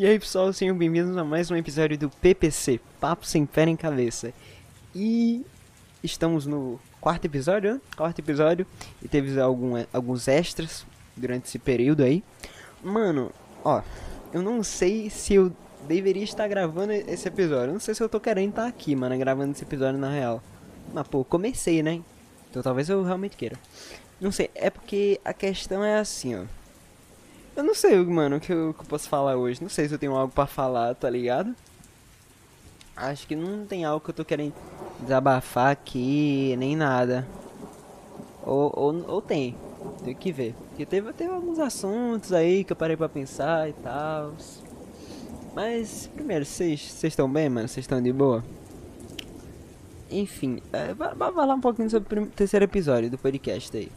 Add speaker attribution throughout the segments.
Speaker 1: E aí pessoal, sejam bem-vindos a mais um episódio do PPC, Papo Sem Pé em Cabeça. E estamos no quarto episódio, né? Quarto episódio, e teve algum, alguns extras durante esse período aí. Mano, ó, eu não sei se eu deveria estar gravando esse episódio. Não sei se eu tô querendo estar aqui, mano, gravando esse episódio na real. Mas pô, comecei, né? Então talvez eu realmente queira. Não sei, é porque a questão é assim, ó. Eu não sei, mano, o que eu, que eu posso falar hoje. Não sei se eu tenho algo pra falar, tá ligado? Acho que não tem algo que eu tô querendo desabafar aqui, nem nada. Ou, ou, ou tem. Tem que ver. Porque teve, teve alguns assuntos aí que eu parei pra pensar e tal. Mas, primeiro, vocês estão bem, mano? Vocês estão de boa? Enfim, é, vai, vai falar um pouquinho sobre o terceiro episódio do podcast aí.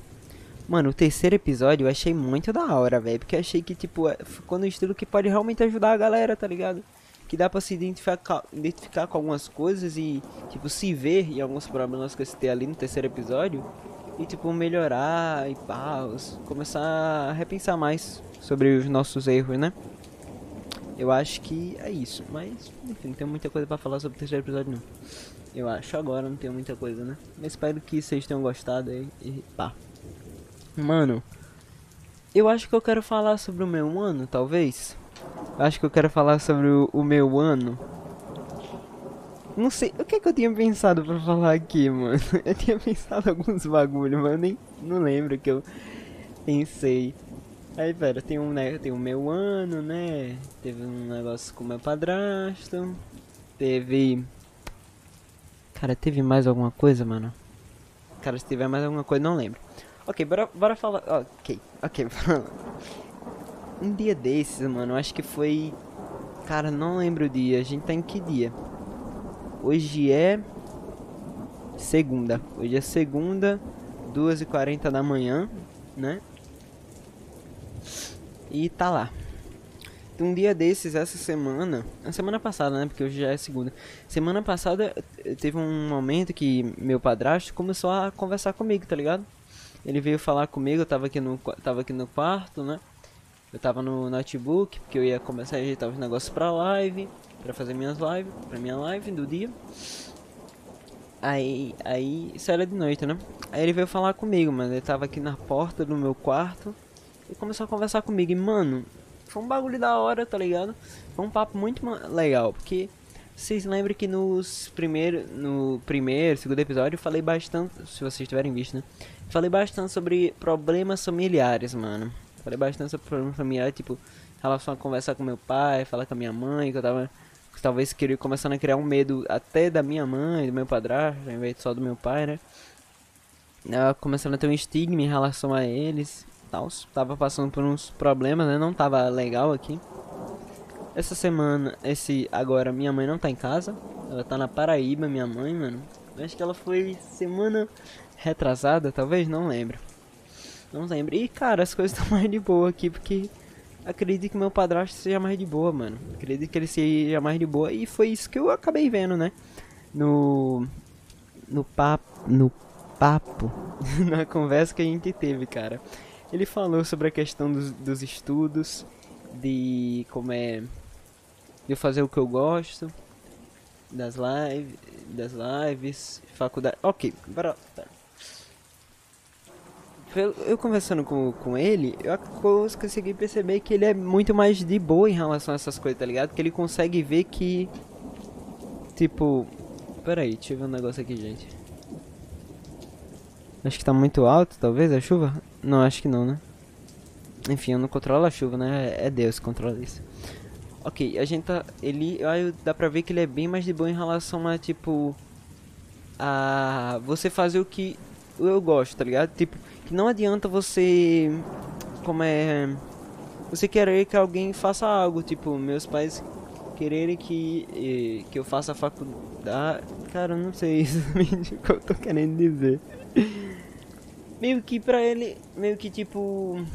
Speaker 1: Mano, o terceiro episódio eu achei muito da hora, velho. Porque achei que, tipo, é, ficou no estilo que pode realmente ajudar a galera, tá ligado? Que dá pra se identificar, identificar com algumas coisas e, tipo, se ver em alguns problemas que eu citei ali no terceiro episódio. E, tipo, melhorar e paus. Começar a repensar mais sobre os nossos erros, né? Eu acho que é isso. Mas, enfim, não tem muita coisa pra falar sobre o terceiro episódio, não. Eu acho agora não tem muita coisa, né? Mas espero que vocês tenham gostado aí e pá. Mano, eu acho que eu quero falar sobre o meu ano, talvez. Acho que eu quero falar sobre o, o meu ano. Não sei, o que é que eu tinha pensado pra falar aqui, mano? Eu tinha pensado alguns bagulho, mas eu nem não lembro que eu pensei. Aí, pera, tem um, né, tem o meu ano, né? Teve um negócio com meu padrasto. Teve. Cara, teve mais alguma coisa, mano? Cara, se tiver mais alguma coisa, não lembro. Ok, bora, bora falar. Ok, ok. um dia desses, mano, acho que foi. Cara, não lembro o dia. A gente tá em que dia? Hoje é. Segunda. Hoje é segunda, 2h40 da manhã, né? E tá lá. Um dia desses, essa semana. Semana passada, né? Porque hoje já é segunda. Semana passada teve um momento que meu padrasto começou a conversar comigo, tá ligado? Ele veio falar comigo, eu tava aqui no, tava aqui no quarto, né? Eu tava no notebook, porque eu ia começar a ajeitar os negócios pra live, pra fazer minhas lives, pra minha live do dia. Aí, aí, isso era de noite, né? Aí ele veio falar comigo, mano. Ele tava aqui na porta do meu quarto e começou a conversar comigo. E, mano, foi um bagulho da hora, tá ligado? Foi um papo muito legal, porque vocês lembram que nos primeiro, no primeiro, segundo episódio eu falei bastante, se vocês tiverem visto, né? Falei bastante sobre problemas familiares, mano. Falei bastante sobre problemas familiares, tipo, relação a conversar com meu pai, falar com a minha mãe, que eu tava talvez queria começando a criar um medo até da minha mãe, do meu padrasto, ao invés só do meu pai, né? Eu começando a ter um estigma em relação a eles, tal. Tava passando por uns problemas, né? Não tava legal aqui. Essa semana, esse agora, minha mãe não tá em casa. Ela tá na Paraíba, minha mãe, mano. Acho que ela foi semana retrasada, talvez, não lembro. Não lembro. E cara, as coisas estão mais de boa aqui porque acredito que meu padrasto seja mais de boa, mano. Acredito que ele seja mais de boa e foi isso que eu acabei vendo, né? No no papo, no papo, na conversa que a gente teve, cara. Ele falou sobre a questão dos, dos estudos, de como é de fazer o que eu gosto, das lives, das lives, faculdade. Ok, bora. Eu conversando com, com ele, eu consegui perceber que ele é muito mais de boa em relação a essas coisas, tá ligado? Que ele consegue ver que. Tipo. Pera aí, deixa eu ver um negócio aqui, gente. Acho que tá muito alto, talvez, a chuva? Não, acho que não, né? Enfim, eu não controlo a chuva, né? É Deus que controla isso. Ok, a gente tá. Ele. Aí dá pra ver que ele é bem mais de boa em relação a tipo. A você fazer o que eu gosto, tá ligado? Tipo, que não adianta você. Como é. Você querer que alguém faça algo, tipo, meus pais quererem que, que eu faça faculdade. Cara, eu não sei exatamente o que eu tô querendo dizer. meio que pra ele. Meio que tipo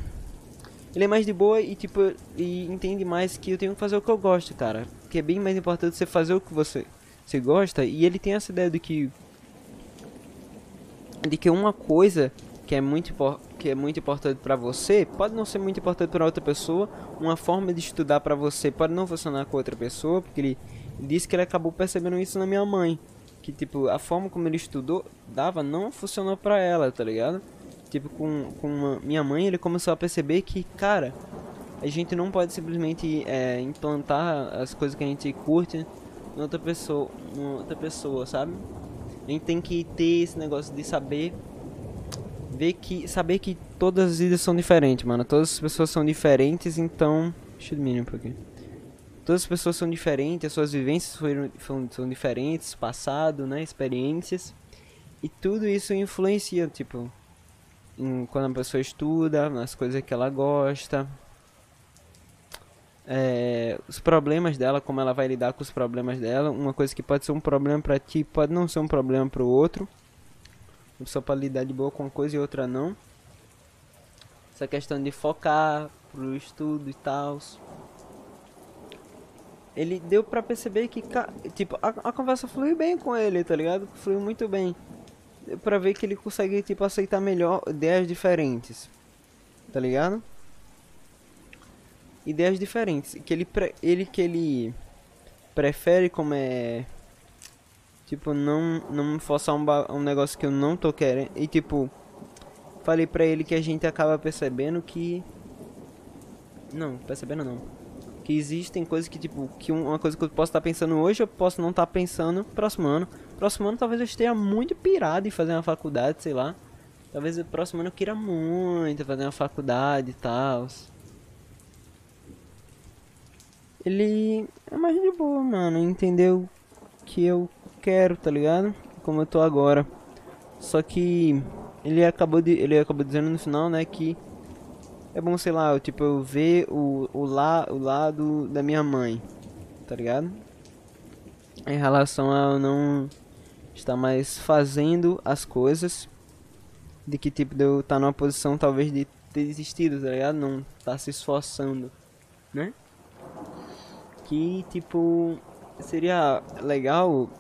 Speaker 1: ele é mais de boa e tipo e entende mais que eu tenho que fazer o que eu gosto, cara. Que é bem mais importante você fazer o que você, você gosta e ele tem essa ideia de que de que uma coisa que é muito, que é muito importante para você, pode não ser muito importante para outra pessoa. Uma forma de estudar para você pode não funcionar com outra pessoa, porque ele, disse que ele acabou percebendo isso na minha mãe. Que, tipo, a forma como ele estudou, dava, não funcionou pra ela, tá ligado? Tipo, com, com uma, minha mãe, ele começou a perceber que, cara, a gente não pode simplesmente é, implantar as coisas que a gente curte em outra pessoa, em outra pessoa, sabe? A gente tem que ter esse negócio de saber ver que saber que todas as vidas são diferentes, mano. Todas as pessoas são diferentes, então, deixa eu diminuir um pouquinho. Todas as pessoas são diferentes, as suas vivências foram, foram são diferentes, passado, né, experiências. E tudo isso influencia, tipo, em, quando a pessoa estuda, nas coisas que ela gosta, é, os problemas dela, como ela vai lidar com os problemas dela. Uma coisa que pode ser um problema para ti pode não ser um problema para o outro. Pessoa pode lidar de boa com uma coisa e outra não. Essa questão de focar pro estudo e tal. Ele deu pra perceber que, tipo, a, a conversa fluiu bem com ele, tá ligado? Fluiu muito bem. Deu pra ver que ele consegue, tipo, aceitar melhor ideias diferentes. Tá ligado? ideias diferentes. Que ele, ele que ele prefere como é tipo não não forçar um, um negócio que eu não tô querendo. E tipo falei pra ele que a gente acaba percebendo que não percebendo não que existem coisas que tipo que uma coisa que eu posso estar tá pensando hoje eu posso não estar tá pensando próximo ano. Próximo ano talvez eu esteja muito pirado em fazer uma faculdade sei lá. Talvez o próximo ano eu queira muito fazer uma faculdade e tal. Ele é mais de boa, mano. Entendeu? Que eu quero, tá ligado? Como eu tô agora. Só que ele acabou de ele acabou dizendo no final, né, que é bom, sei lá, eu, tipo eu ver o o, la, o lado da minha mãe, tá ligado? Em relação a eu não estar mais fazendo as coisas de que tipo de eu estar tá numa posição talvez de ter desistido, tá ligado? Não tá se esforçando, né? que, tipo, seria legal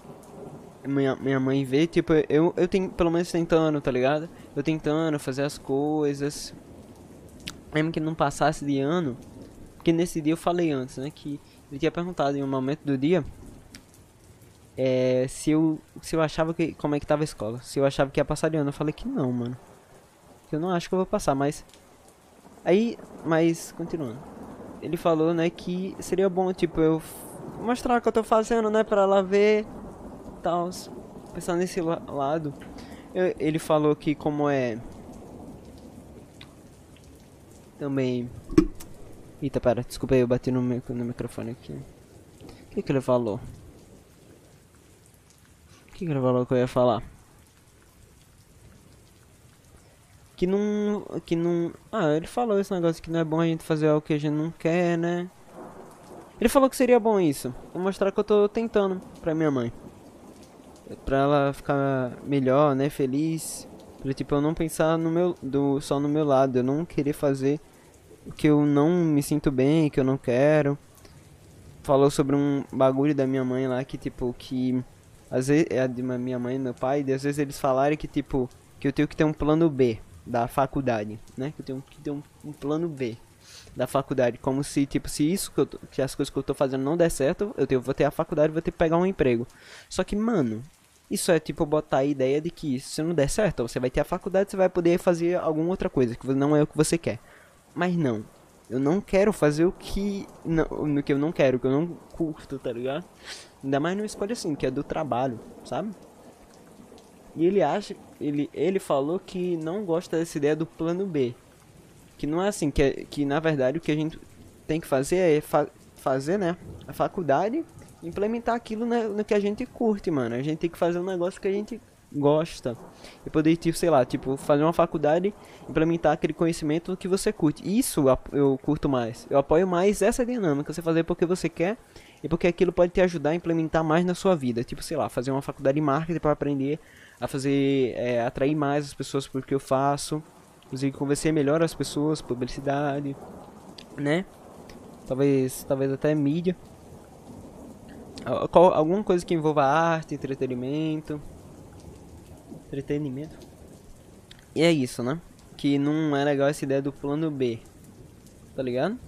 Speaker 1: minha, minha mãe ver, tipo, eu, eu tenho, pelo menos tentando, tá ligado? Eu tentando fazer as coisas. Mesmo que não passasse de ano, porque nesse dia eu falei antes, né, que eu tinha perguntado em um momento do dia é, se eu se eu achava que como é que tava a escola, se eu achava que ia passar de ano, eu falei que não, mano. Eu não acho que eu vou passar, mas aí, mas continuando ele falou, né, que seria bom, tipo, eu mostrar o que eu tô fazendo, né, pra ela ver, tal, pensar nesse la lado. Eu, ele falou que como é também Eita, pera, desculpa aí, eu bati no, no microfone aqui. O que que ele falou? O que que ele falou que eu ia falar? que não. que não. Ah, ele falou esse negócio que não é bom a gente fazer algo que a gente não quer, né? Ele falou que seria bom isso. Vou mostrar que eu tô tentando pra minha mãe. Pra ela ficar melhor, né? Feliz. Pra tipo eu não pensar no meu. Do, só no meu lado. Eu não querer fazer o que eu não me sinto bem, que eu não quero. Falou sobre um bagulho da minha mãe lá que tipo que. Às vezes é de minha mãe e meu pai, e às vezes eles falarem que tipo. Que eu tenho que ter um plano B da faculdade, né? Que eu tenho que ter um, um, plano B da faculdade, como se tipo se isso que, que as coisas que eu tô fazendo não der certo, eu tenho, vou ter a faculdade, vou ter que pegar um emprego. Só que, mano, isso é tipo botar a ideia de que se não der certo, você vai ter a faculdade, você vai poder fazer alguma outra coisa que não é o que você quer. Mas não, eu não quero fazer o que não, no que eu não quero, que eu não curto, tá ligado? Ainda mais numa escolha assim, que é do trabalho, sabe? E ele acha, ele, ele falou que não gosta dessa ideia do plano B. Que não é assim, que, é, que na verdade o que a gente tem que fazer é fa fazer, né, a faculdade, implementar aquilo né, no que a gente curte, mano. A gente tem que fazer um negócio que a gente gosta. E poder, tipo, sei lá, tipo, fazer uma faculdade, implementar aquele conhecimento que você curte. Isso eu curto mais. Eu apoio mais essa dinâmica, você fazer porque você quer e porque aquilo pode te ajudar a implementar mais na sua vida. Tipo, sei lá, fazer uma faculdade de marketing para aprender a fazer, é, atrair mais as pessoas porque eu faço, inclusive convencer melhor as pessoas, publicidade, né? Talvez, talvez até mídia. Alguma coisa que envolva arte, entretenimento. Entretenimento. E é isso, né? Que não é legal essa ideia do plano B. Tá ligado?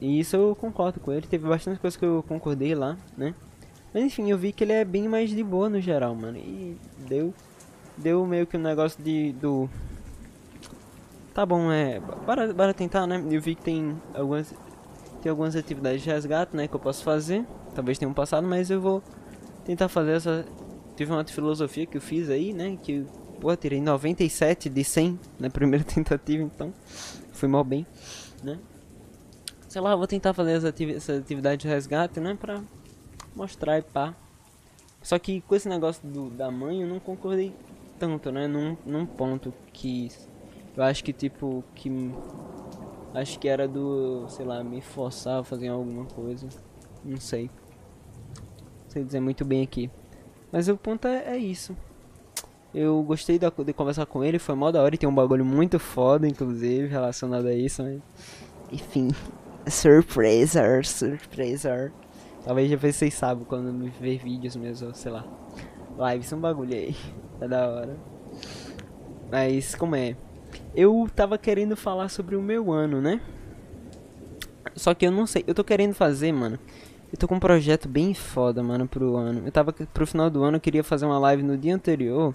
Speaker 1: E isso eu concordo com ele. Teve bastante coisas que eu concordei lá, né? Mas enfim, eu vi que ele é bem mais de boa no geral, mano. E deu. Deu meio que um negócio de. do. Tá bom, é. Bora, bora tentar, né? Eu vi que tem algumas. Tem algumas atividades de resgate, né? Que eu posso fazer. Talvez tenha um passado, mas eu vou tentar fazer essa. Tive uma filosofia que eu fiz aí, né? Que. Pô, tirei 97 de 100 na primeira tentativa, então. Fui mal bem, né? Sei lá, vou tentar fazer essa atividade de resgate, né? Pra mostrar e pá. Só que com esse negócio do, da mãe eu não concordei tanto, né? Num, num ponto que eu acho que tipo que acho que era do, sei lá, me forçar a fazer alguma coisa. Não sei. Não sei dizer muito bem aqui. Mas o ponto é, é isso. Eu gostei da, de conversar com ele, foi mó da hora e tem um bagulho muito foda, inclusive, relacionado a isso, mas... Enfim, surpresa, surpresa. Talvez depois vocês sabem quando me ver vídeos mesmo, sei lá. Lives, um bagulho aí. É da hora. Mas como é? Eu tava querendo falar sobre o meu ano, né? Só que eu não sei. Eu tô querendo fazer, mano. Eu tô com um projeto bem foda, mano, pro ano. Eu tava pro final do ano, eu queria fazer uma live no dia anterior.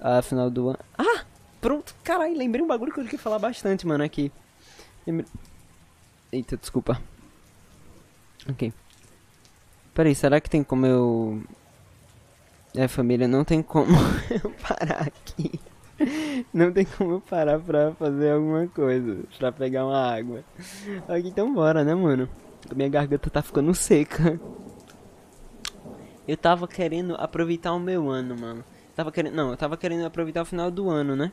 Speaker 1: Ah, final do ano. Ah! Pronto, caralho, lembrei um bagulho que eu queria falar bastante, mano, aqui. Eita, desculpa. Ok. Peraí, será que tem como eu... É, família, não tem como eu parar aqui. Não tem como eu parar pra fazer alguma coisa. Pra pegar uma água. Ok, então bora, né, mano? Minha garganta tá ficando seca. Eu tava querendo aproveitar o meu ano, mano. Tava querendo... Não, eu tava querendo aproveitar o final do ano, né?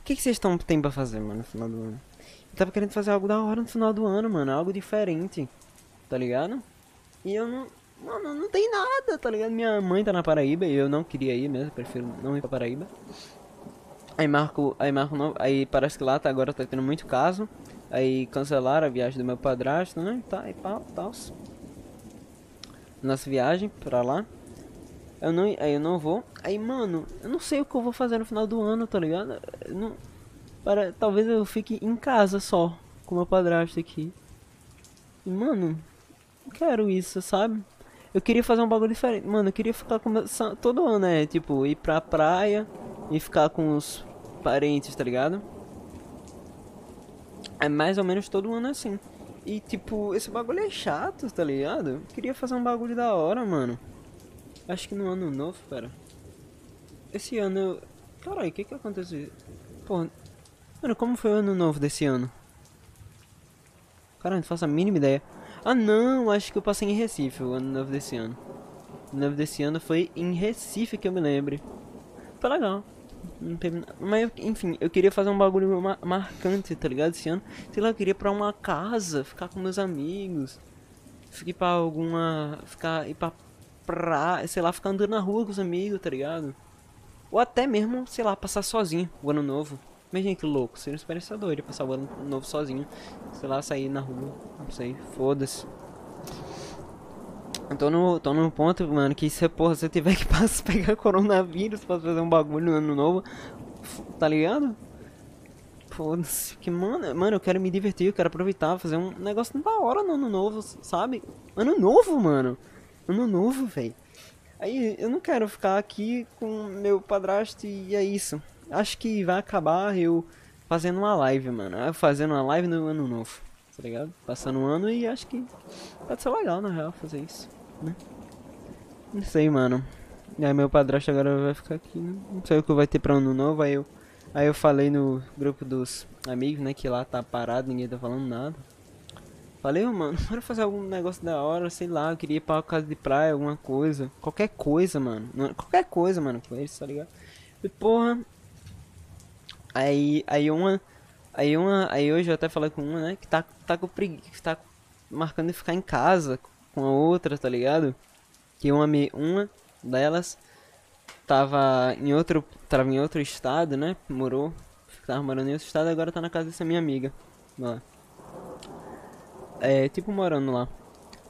Speaker 1: O que, que vocês estão tem pra fazer, mano, no final do ano? Eu tava querendo fazer algo da hora no final do ano, mano. Algo diferente tá ligado? E eu não. Mano, não tem nada, tá ligado? Minha mãe tá na Paraíba e eu não queria ir mesmo, prefiro não ir pra Paraíba. Aí Marco, aí Marco não, aí parece que lá tá, agora tá tendo muito caso. Aí cancelaram a viagem do meu padrasto, né? Tá, e pau, tal. Nossa viagem pra lá. Eu não, aí eu não vou. Aí, mano, eu não sei o que eu vou fazer no final do ano, tá ligado? Não, para, talvez eu fique em casa só, com meu padrasto aqui. E, mano, quero isso, sabe? Eu queria fazer um bagulho diferente. Mano, eu queria ficar com todo ano, né? Tipo, ir pra praia e ficar com os parentes, tá ligado? É mais ou menos todo ano assim. E tipo, esse bagulho é chato, tá ligado? Queria fazer um bagulho da hora, mano. Acho que no ano novo, pera. Esse ano eu. Caralho, o que que aconteceu? Pô. Mano, como foi o ano novo desse ano? Cara, não faço a mínima ideia. Ah não, acho que eu passei em Recife o ano novo desse ano. O ano novo desse ano foi em Recife que eu me lembre. Foi legal. Mas enfim, eu queria fazer um bagulho mar marcante, tá ligado? Esse ano. Sei lá, eu queria ir pra uma casa, ficar com meus amigos. Ficar pra alguma. Ficar. ir pra praia, sei lá, ficar andando na rua com os amigos, tá ligado? Ou até mesmo, sei lá, passar sozinho o ano novo. Imagina que louco, seria super doido passar o ano novo sozinho. Sei lá, sair na rua, não sei, foda-se. Eu tô no, tô no ponto, mano, que se, porra, se eu tiver que pegar coronavírus pra fazer um bagulho no ano novo, tá ligado? Foda-se, que mano, mano, eu quero me divertir, eu quero aproveitar, fazer um negócio da hora no ano novo, sabe? Ano novo, mano. Ano novo, velho. Aí eu não quero ficar aqui com meu padrasto e é isso acho que vai acabar eu fazendo uma live, mano. Fazendo uma live no ano novo, tá ligado? Passando um ano e acho que pode ser legal, na real, fazer isso, né? Não sei, mano. E aí meu padrasto agora vai ficar aqui, né? Não sei o que vai ter pra ano novo, aí eu... Aí eu falei no grupo dos amigos, né, que lá tá parado, ninguém tá falando nada. Falei, oh, mano, bora fazer algum negócio da hora, sei lá, eu queria ir pra casa de praia, alguma coisa. Qualquer coisa, mano. Qualquer coisa, mano, com eles, tá ligado? E porra, Aí, aí uma. Aí uma. Aí hoje eu até falei com uma, né? Que tá, tá com preguiça. Que tá marcando de ficar em casa com a outra, tá ligado? Que uma, uma delas tava em outro. Tava em outro estado, né? Morou. Tava morando em outro estado agora tá na casa dessa minha amiga. Lá. É, tipo morando lá.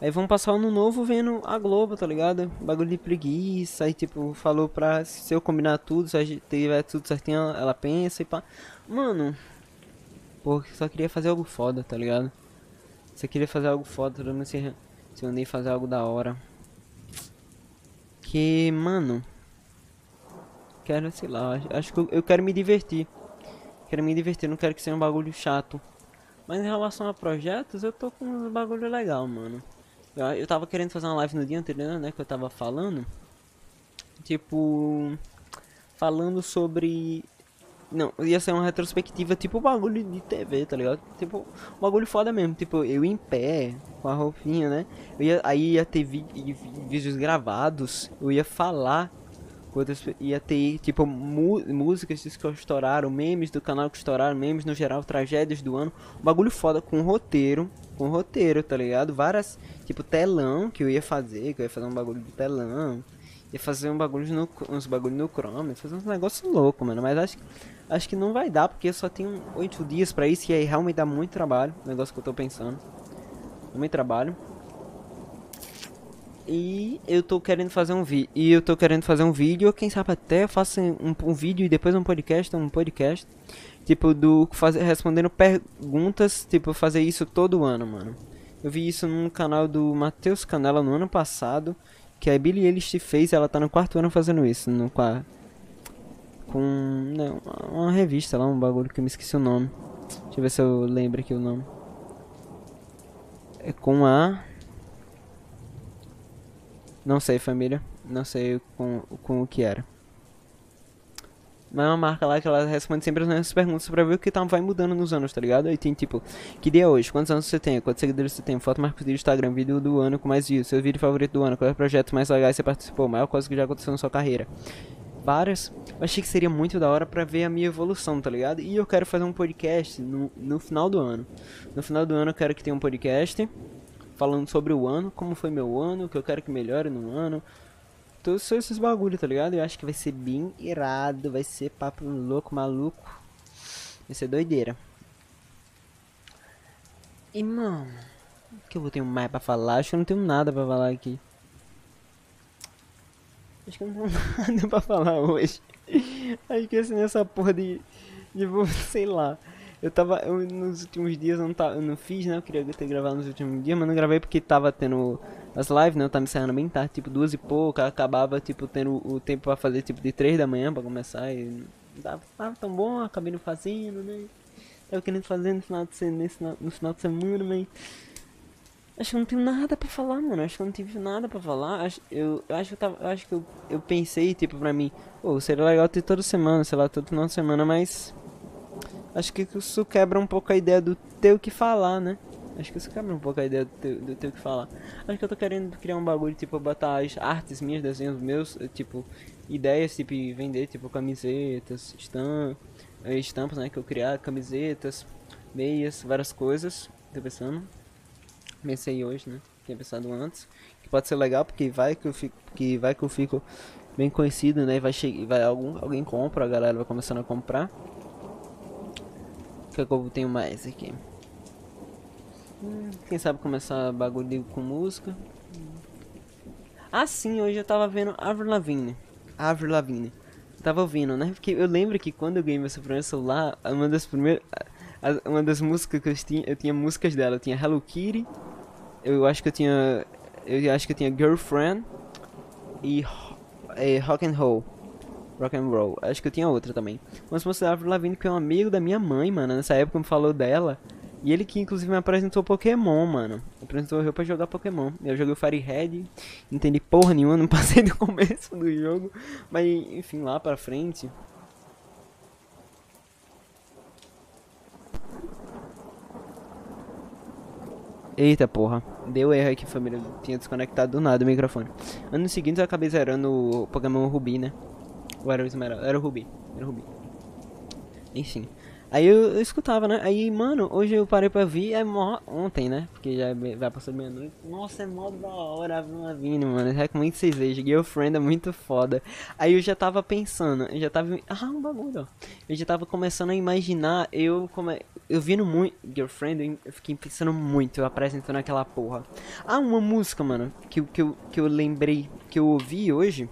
Speaker 1: Aí vamos passar o ano novo vendo a Globo, tá ligado? Bagulho de preguiça. Aí, tipo, falou pra se eu combinar tudo, se a gente tiver tudo certinho, ela pensa e pá. Mano, pô, só queria fazer algo foda, tá ligado? Só queria fazer algo foda, todo mundo se, se unir fazer algo da hora. Que, mano. Quero, sei lá, acho que eu, eu quero me divertir. Quero me divertir, não quero que seja um bagulho chato. Mas em relação a projetos, eu tô com um bagulho legal, mano. Eu, eu tava querendo fazer uma live no dia anterior, né? Que eu tava falando. Tipo. Falando sobre. Não, ia ser uma retrospectiva tipo bagulho de TV, tá ligado? Tipo, um bagulho foda mesmo. Tipo, eu em pé, com a roupinha, né? Ia, aí ia ter vídeos gravados. Eu ia falar outras, ia ter tipo músicas que estouraram, memes do canal que estouraram, memes no geral, tragédias do ano, um bagulho foda com roteiro, com roteiro, tá ligado? Várias, tipo telão que eu ia fazer, que eu ia fazer um bagulho de telão, ia fazer um bagulho no, uns bagulho no Chrome, fazer uns negócios loucos, mano, mas acho, acho que não vai dar, porque só tenho oito dias pra isso e aí realmente dá muito trabalho, negócio que eu tô pensando, muito trabalho. E eu tô querendo fazer um vídeo. E eu tô querendo fazer um vídeo, quem sabe até eu faço um, um vídeo e depois um podcast, um podcast. Tipo, do fazer, respondendo perguntas, tipo, fazer isso todo ano, mano. Eu vi isso num canal do Matheus Canela no ano passado. Que a Billie Eilish fez, ela tá no quarto ano fazendo isso. No, a, com uma revista lá, um bagulho que eu me esqueci o nome. Deixa eu ver se eu lembro aqui o nome. É com a não sei, família. Não sei com, com o que era. Mas é uma marca lá que ela responde sempre as mesmas perguntas pra ver o que tá, vai mudando nos anos, tá ligado? Aí tem tipo, que dia é hoje? Quantos anos você tem? Quantos seguidores você tem? Foto curtida do Instagram, vídeo do ano com mais views, seu vídeo favorito do ano, quais projetos mais legais você participou, maior coisa que já aconteceu na sua carreira. Várias. Eu achei que seria muito da hora pra ver a minha evolução, tá ligado? E eu quero fazer um podcast no, no final do ano. No final do ano eu quero que tenha um podcast falando sobre o ano, como foi meu ano, o que eu quero que melhore no ano. Todos esses bagulho, tá ligado? Eu acho que vai ser bem irado, vai ser papo louco, maluco. Vai ser doideira. E mano, o que eu ter mais pra falar? Acho que eu não tenho nada pra falar aqui. Acho que eu não tenho nada pra falar hoje. Acho que assim, nessa porra de. De, sei lá. Eu tava. Eu, nos últimos dias eu não, tava, eu não fiz, né? Eu queria ter gravado nos últimos dias, mas não gravei porque tava tendo as lives, né? Eu tava me encerrando bem tarde, tipo duas e pouco. Acabava, tipo, tendo o tempo pra fazer, tipo, de três da manhã pra começar. E não tava, tava tão bom, acabei não fazendo, né? Tava querendo fazer no final de, nesse, no final de semana, mas. Acho que não tenho nada pra falar, mano. Acho que eu não tive nada pra falar. Acho, eu, eu acho que eu tava. Eu acho que eu, eu pensei, tipo, pra mim, pô, seria legal ter toda semana, sei lá, todo final de semana, mas acho que isso quebra um pouco a ideia do ter o que falar, né? Acho que isso quebra um pouco a ideia do ter, do ter o que falar. Acho que eu tô querendo criar um bagulho, tipo, botar as artes minhas, desenhos meus, eh, tipo, ideias, tipo, vender, tipo, camisetas, estampas, eh, estampas, né, que eu criar, camisetas, meias, várias coisas. Tô pensando. Pensei hoje, né? Tinha pensado antes. Que pode ser legal, porque vai que eu fico, que vai que eu fico bem conhecido, né? Vai chegar, vai algum, alguém compra, a galera vai começando a comprar que, é que eu tenho mais aqui? Hum, quem sabe começar bagulho com música? Ah, sim, hoje eu tava vendo Avril Lavigne. Avril Lavigne. Tava ouvindo, né? Porque eu lembro que quando eu ganhei meu primeiro celular, uma das primeiras. Uma das músicas que eu tinha, eu tinha músicas dela. Eu tinha Hello Kitty. Eu acho que eu tinha. Eu acho que eu tinha Girlfriend. E. É, rock and Roll rock and roll. Acho que eu tinha outra também. Mas você Avril Lavigne que é um amigo da minha mãe, mano. Nessa época me falou dela. E ele que inclusive me apresentou Pokémon, mano. Apresentou eu pra jogar Pokémon. Eu joguei o Fire Red, entendi porra nenhuma, não passei do começo do jogo. Mas enfim, lá pra frente. Eita porra, deu erro aqui família, tinha desconectado do nada o microfone. Ano seguinte eu acabei zerando o Pokémon Ruby, né? Ou era o Esmeralda? Era o Rubi. Era o Rubi. Enfim. Aí eu, eu, escutava, né? Aí, mano, hoje eu parei pra vir, é mó... Ontem, né? Porque já vai passar meia-noite. Nossa, é mó da hora a vindo, mano. Recomendo que vocês vejam. Girlfriend é muito foda. Aí eu já tava pensando, eu já tava... Ah, um bagulho, ó. Eu já tava começando a imaginar, eu come... Eu vindo muito... Girlfriend, eu fiquei pensando muito, eu apresentando aquela porra. Ah, uma música, mano, que, que, eu, que eu lembrei, que eu ouvi hoje,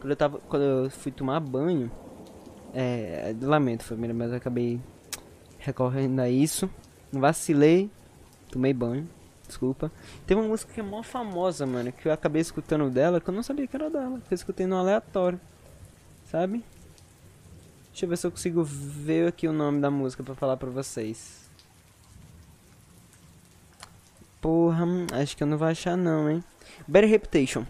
Speaker 1: quando eu tava... Quando eu fui tomar banho. É, lamento família, mas eu acabei recorrendo a isso. Vacilei, tomei banho, desculpa. Tem uma música que é mó famosa, mano, que eu acabei escutando dela, que eu não sabia que era dela, que eu escutei no aleatório, sabe? Deixa eu ver se eu consigo ver aqui o nome da música pra falar pra vocês. Porra, acho que eu não vou achar não, hein. Better Reputation.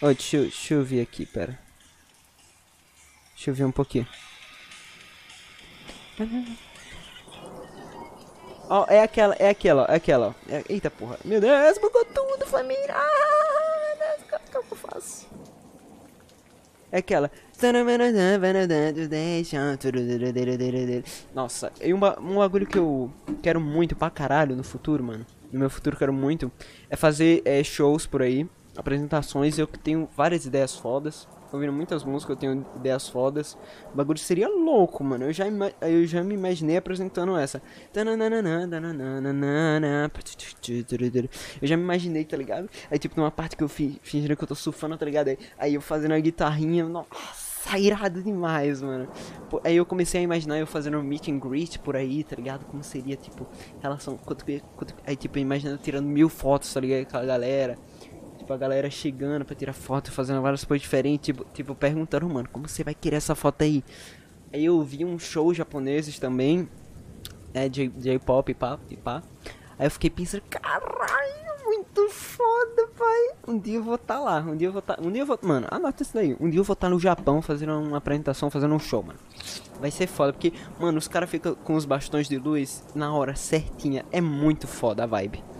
Speaker 1: Oh, deixa, deixa eu ver aqui, pera. Deixa eu ver um pouquinho. Ó, é aquela, é aquela, é aquela. É, eita porra. Meu Deus, bugou tudo, família. Ah, o que eu faço? É aquela. Nossa, e um, um bagulho que eu quero muito pra caralho no futuro, mano. No meu futuro quero muito. É fazer é, shows por aí. Apresentações. Eu tenho várias ideias fodas ouvindo muitas músicas, eu tenho ideias fodas. O bagulho seria louco, mano. Eu já, eu já me imaginei apresentando essa. Eu já me imaginei, tá ligado? Aí, tipo, numa parte que eu fi, fingindo que eu tô surfando, tá ligado? Aí, aí eu fazendo a guitarrinha, nossa, irado demais, mano. Pô, aí eu comecei a imaginar eu fazendo um meet and greet por aí, tá ligado? Como seria, tipo, relação. Quanto, quanto, aí, tipo, imaginando tirando mil fotos, tá ligado? Com a galera. Tipo, a galera chegando pra tirar foto, fazendo várias coisas diferentes. Tipo, tipo perguntando, mano, como você vai querer essa foto aí? Aí eu vi um show japoneses também, é, J-pop e pá, e pá. Aí eu fiquei pensando, caralho, muito foda, pai. Um dia eu vou estar tá lá, um dia eu vou estar, tá, um dia eu vou, mano, anota isso daí. Um dia eu vou estar tá no Japão fazendo uma apresentação, fazendo um show, mano. Vai ser foda, porque, mano, os caras ficam com os bastões de luz na hora certinha. É muito foda a vibe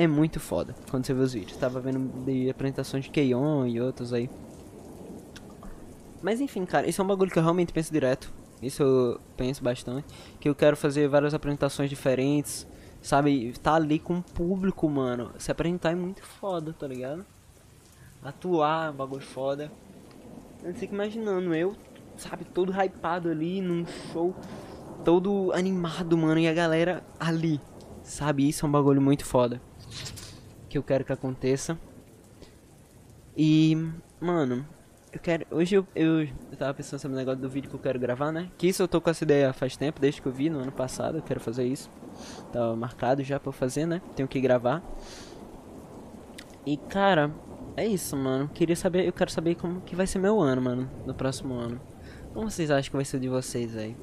Speaker 1: é muito foda quando você vê os vídeos. Tava vendo de apresentações de Keion e outros aí. Mas enfim, cara, isso é um bagulho que eu realmente penso direto. Isso eu penso bastante. Que eu quero fazer várias apresentações diferentes. Sabe? Tá ali com o público, mano. Se apresentar é muito foda, tá ligado? Atuar é um bagulho foda. Eu fico imaginando, eu, sabe, todo hypado ali num show. Todo animado, mano. E a galera ali. Sabe? Isso é um bagulho muito foda que eu quero que aconteça. E, mano, eu quero. Hoje eu, eu, eu tava pensando sobre o negócio do vídeo que eu quero gravar, né? Que isso eu tô com essa ideia faz tempo, desde que eu vi no ano passado. Eu quero fazer isso. Tava marcado já pra fazer, né? Tenho que gravar. E, cara, é isso, mano. Queria saber, eu quero saber como que vai ser meu ano, mano, no próximo ano. Como vocês acham que vai ser de vocês aí?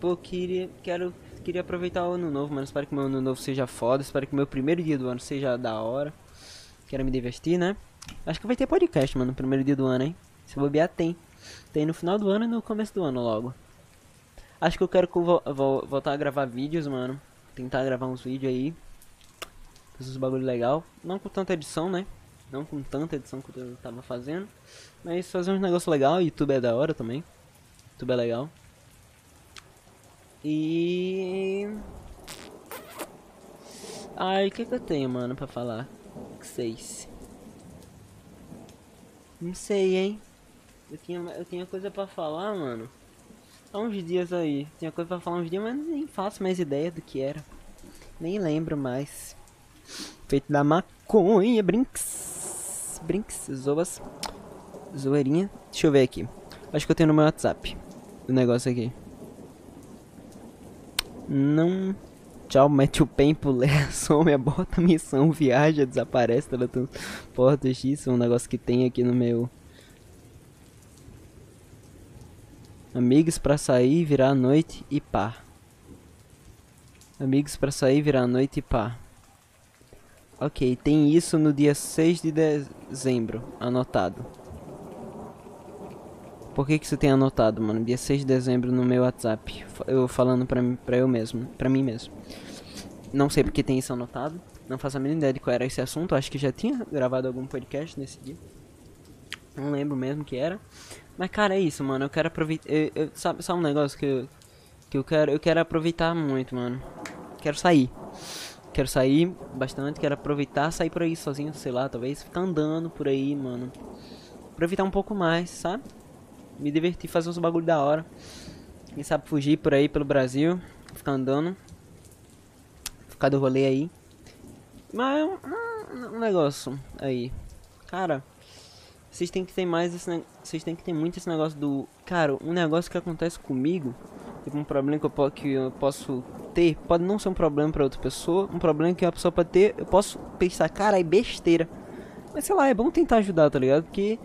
Speaker 1: Pô, queria, quero queria aproveitar o ano novo, mano. Espero que meu ano novo seja foda. Espero que meu primeiro dia do ano seja da hora. Quero me divertir, né? Acho que vai ter podcast, mano, no primeiro dia do ano, hein? Se bobear, tem. Tem no final do ano e no começo do ano logo. Acho que eu quero vo vo voltar a gravar vídeos, mano. Tentar gravar uns vídeos aí. Fazer uns bagulho legal. Não com tanta edição, né? Não com tanta edição que eu tava fazendo. Mas fazer uns negócios legal. YouTube é da hora também. YouTube é legal. E. Ai, o que, que eu tenho, mano, pra falar? Seis. Não sei, hein? Eu tinha, eu tinha coisa pra falar, mano. Há uns dias aí. Tinha coisa pra falar uns dias, mas nem faço mais ideia do que era. Nem lembro mais. Feito da maconha, brinks. Brinks, zoas. Zoeirinha. Deixa eu ver aqui. Acho que eu tenho no meu WhatsApp. O negócio aqui. Não. Tchau, mete o pé em pulé, some, abota a missão, viaja, desaparece, teletransporta, X, um negócio que tem aqui no meu. Amigos pra sair, virar a noite e pá. Amigos pra sair, virar a noite e pá. Ok, tem isso no dia 6 de dezembro, anotado. Por que que você tem anotado, mano? Dia 6 de dezembro no meu WhatsApp. Eu falando pra, pra eu mesmo. Pra mim mesmo. Não sei porque tem isso anotado. Não faço a mínima ideia de qual era esse assunto. Acho que já tinha gravado algum podcast nesse dia. Não lembro mesmo que era. Mas, cara, é isso, mano. Eu quero aproveitar. Eu, eu, sabe, sabe um negócio que eu, que eu quero? Eu quero aproveitar muito, mano. Quero sair. Quero sair bastante, quero aproveitar, sair por aí sozinho, sei lá, talvez ficar andando por aí, mano. Aproveitar um pouco mais, sabe? Me divertir, fazer uns bagulho da hora. Quem sabe fugir por aí pelo Brasil, ficar andando. Ficar do rolê aí. Mas um, um negócio aí. Cara, vocês têm que ter mais esse Vocês têm que ter muito esse negócio do. Cara, um negócio que acontece comigo. Tipo, um problema que eu, que eu posso ter. Pode não ser um problema pra outra pessoa. Um problema que a pessoa pode ter. Eu posso pensar, cara, é besteira. Mas sei lá, é bom tentar ajudar, tá ligado? Porque.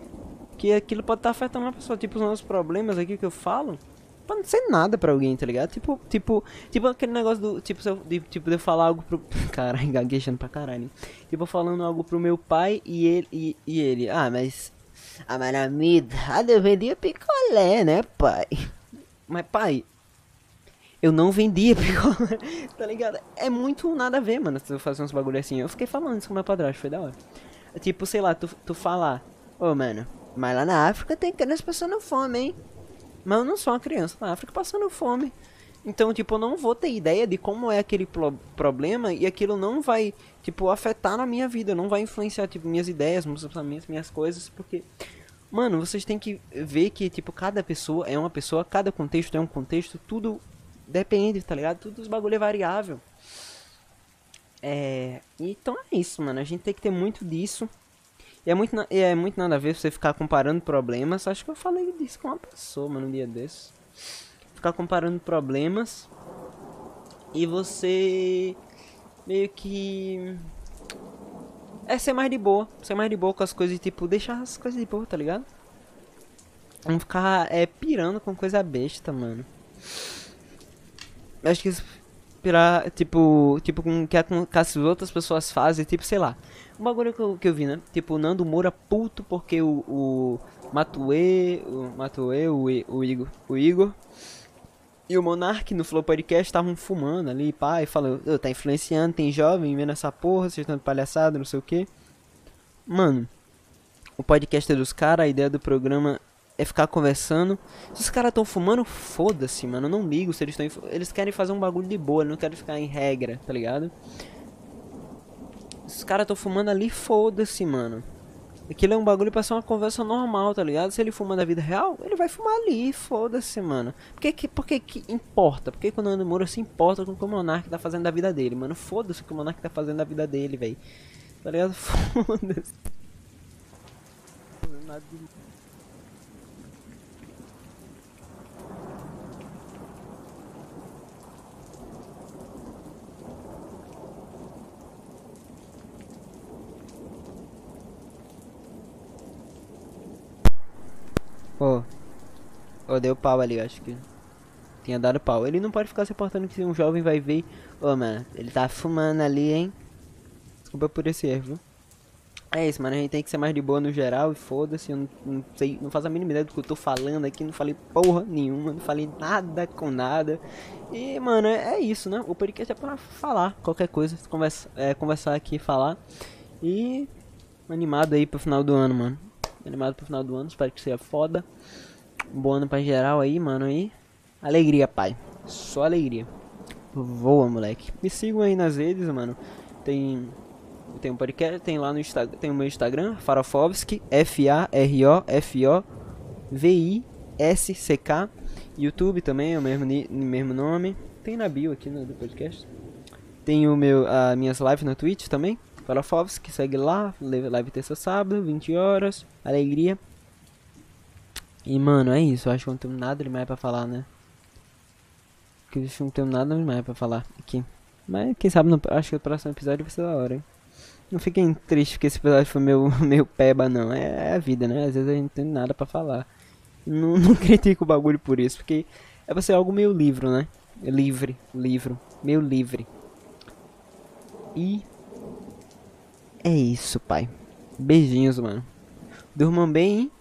Speaker 1: Que aquilo pode estar tá afetando a pessoa. Tipo, os nossos problemas aqui que eu falo pode não ser nada pra alguém, tá ligado? Tipo, tipo, tipo aquele negócio do. Tipo, eu, de, tipo, de eu falar algo pro. Caralho, gaguejando pra caralho. Tipo, falando algo pro meu pai e ele. E, e ele. Ah, mas a maramida, ah, eu vendia picolé, né, pai? Mas, pai, eu não vendia picolé, tá ligado? É muito nada a ver, mano, se fazer uns bagulho assim. Eu fiquei falando isso com meu padrasto, foi da hora. Tipo, sei lá, tu, tu falar, ô, oh, mano, mas lá na África tem criança passando fome, hein? Mas eu não sou uma criança na África passando fome. Então, tipo, eu não vou ter ideia de como é aquele pro problema e aquilo não vai, tipo, afetar na minha vida, não vai influenciar, tipo, minhas ideias, meus pensamentos, minhas coisas, porque, mano, vocês têm que ver que, tipo, cada pessoa é uma pessoa, cada contexto é um contexto, tudo depende, tá ligado? Tudo os bagulho é variável. É, então é isso, mano, a gente tem que ter muito disso. E é muito, é muito nada a ver você ficar comparando problemas. Acho que eu falei disso com uma pessoa, mano, um dia desses ficar comparando problemas e você meio que é ser mais de boa, ser mais de boa com as coisas, tipo, deixar as coisas de boa, tá ligado? Não ficar é, pirando com coisa besta, mano. Acho que pirar, tipo, tipo, com que, que as outras pessoas fazem, tipo, sei lá. Um bagulho que eu, que eu vi, né? Tipo, o Nando Moura puto porque o, o Matue, o Matue, o, o Igor, o Igor e o Monark no Flow Podcast estavam fumando ali, pai, falou, oh, tá influenciando, tem jovem vendo essa porra, vocês estão de palhaçada, não sei o que. Mano, o podcast é dos caras, a ideia do programa é ficar conversando. Se os caras estão fumando, foda-se, mano. Não ligo se eles estão. Eles querem fazer um bagulho de boa, não querem ficar em regra, tá ligado? Se os caras estão fumando ali, foda-se, mano. Aquilo é um bagulho pra ser uma conversa normal, tá ligado? Se ele fuma na vida real, ele vai fumar ali, foda-se, mano. Por que que, por que que importa? Por que, que o Nando Moura se importa com o que o Monark tá fazendo da vida dele, mano? Foda-se o que o Monark tá fazendo da vida dele, velho. Tá ligado? Foda-se. Oh. oh, deu pau ali, acho que. Tinha dado pau. Ele não pode ficar se importando que um jovem vai ver. Ô, oh, mano, ele tá fumando ali, hein? Desculpa por esse erro, viu? É isso, mano. A gente tem que ser mais de boa no geral e foda-se. Eu não, não, sei, não faço a mínima ideia do que eu tô falando aqui. Não falei porra nenhuma, não falei nada com nada. E, mano, é, é isso, né? O podcast é pra falar qualquer coisa. Conversa, é, conversar aqui, falar. E animado aí pro final do ano, mano animado pro final do ano, espero que seja foda. Um bom ano pra geral aí, mano, e alegria, pai. Só alegria. Voa, moleque. Me sigam aí nas redes, mano. Tem tem um podcast, tem lá no Instagram, tem o meu Instagram, Farofovski, F A R O F O V I S C K. YouTube também é o mesmo mesmo nome. Tem na bio aqui no do podcast. Tem o meu as minhas lives na Twitch também. Farofovski, segue lá, live terça sábado, 20 horas, alegria. E mano, é isso, eu acho que não tenho nada demais pra falar, né? Que eu não tenho nada demais pra falar aqui. Mas quem sabe, no, acho que o próximo episódio vai ser da hora, hein? Não fiquem tristes porque esse episódio foi meu, meu peba, não. É, é, a vida, né? Às vezes a gente não tem nada pra falar. Não, não critico o bagulho por isso, porque é pra ser algo meio livre, né? Livre, livro, meio livre. E é isso, pai. Beijinhos, mano. Durmam bem, hein?